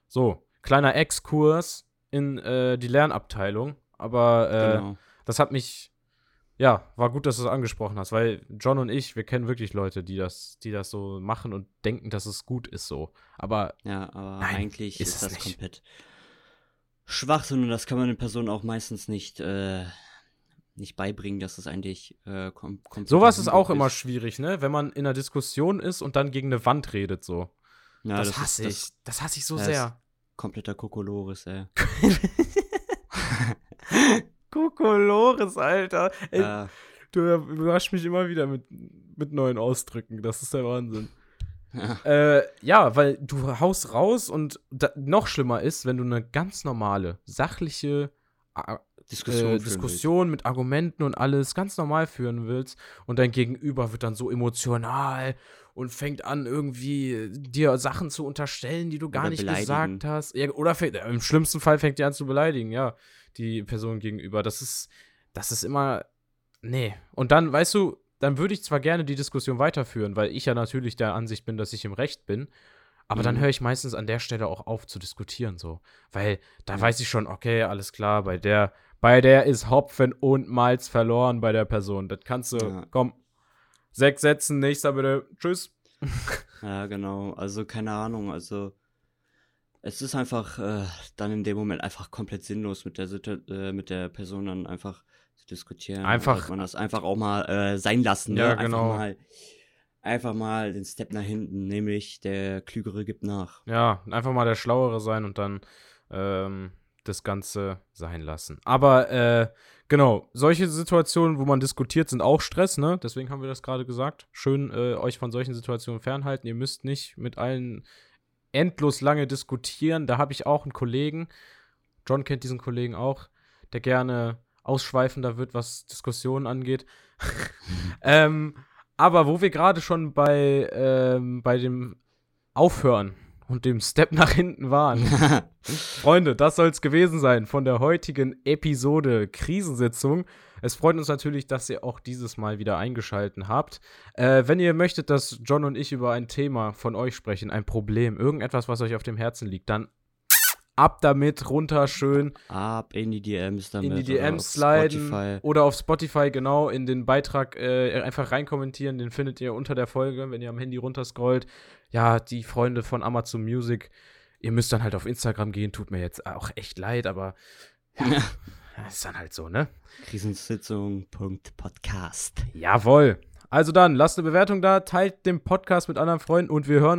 So, kleiner Exkurs in äh, die Lernabteilung. Aber äh, genau. das hat mich, ja, war gut, dass du es angesprochen hast, weil John und ich, wir kennen wirklich Leute, die das, die das so machen und denken, dass es gut ist so. Aber Ja, aber Nein, eigentlich ist ist, es das nicht. komplett Schwachsinn und das kann man den Personen auch meistens nicht, äh, nicht beibringen, dass das eigentlich äh, kom komplett sowas ist auch Humbug immer schwierig, ne? Wenn man in einer Diskussion ist und dann gegen eine Wand redet, so. Ja, das, das, hasse ist ich. das Das, hasse ich so sehr. kompletter Kokolores, ey. Kokolores, Alter. Ey, Ja, Du überraschst mich immer wieder mit, mit neuen Ausdrücken. Das ist der Wahnsinn. ja, Äh, ja, weil du haust raus und noch schlimmer ist, wenn du eine ganz normale, sachliche Diskussion, äh, Diskussion mit Argumenten und alles ganz normal führen willst und dein Gegenüber wird dann so emotional und fängt an, irgendwie dir Sachen zu unterstellen, die du gar Oder nicht beleidigen. gesagt hast. Ja, oder fängt, äh, im schlimmsten Fall fängt die an zu beleidigen, ja, die Person gegenüber. Das ist, das ist immer. Nee. Und dann, weißt du, dann würde ich zwar gerne die Diskussion weiterführen, weil ich ja natürlich der Ansicht bin, dass ich im Recht bin. Aber dann Mhm. höre ich meistens an der Stelle auch auf zu diskutieren, so. Weil da Ja. weiß ich schon, okay, alles klar, bei der, bei der ist Hopfen und Malz verloren bei der Person. Das kannst du, Ja. komm, sechs Sätzen, nächster bitte, tschüss. Ja, genau. Also keine Ahnung. Also es ist einfach äh, dann in dem Moment einfach komplett sinnlos mit der äh, mit der Person dann einfach zu diskutieren. Einfach- man das einfach auch mal äh, sein lassen. Ne? Ja, einfach genau. Mal, einfach mal den Step nach hinten, nämlich der Klügere gibt nach. Ja, einfach mal der Schlauere sein und dann ähm, das Ganze sein lassen. Aber äh, genau, solche Situationen, wo man diskutiert, sind auch Stress, ne? Deswegen haben wir das gerade gesagt. Schön äh, euch von solchen Situationen fernhalten. Ihr müsst nicht mit allen endlos lange diskutieren. Da habe ich auch einen Kollegen, John kennt diesen Kollegen auch, der gerne ausschweifender wird, was Diskussionen angeht. ähm, aber wo wir gerade schon bei, ähm, bei dem Aufhören und dem Step nach hinten waren. Freunde, das soll es gewesen sein von der heutigen Episode Krisensitzung. Es freut uns natürlich, dass ihr auch dieses Mal wieder eingeschalten habt. Äh, wenn ihr möchtet, dass John und ich über ein Thema von euch sprechen, ein Problem, irgendetwas, was euch auf dem Herzen liegt, dann ab damit, runter schön Ab in die DMs damit. in die oder DMs auf sliden Spotify. oder auf Spotify genau in den Beitrag äh, einfach reinkommentieren. Den findet ihr unter der Folge, wenn ihr am Handy runterscrollt. Ja, die Freunde von Amazon Music. Ihr müsst dann halt auf Instagram gehen. Tut mir jetzt auch echt leid, aber ja, ist dann halt so, ne? Krisensitzung.podcast. Jawohl. Also dann, lasst eine Bewertung da, teilt den Podcast mit anderen Freunden und wir hören uns.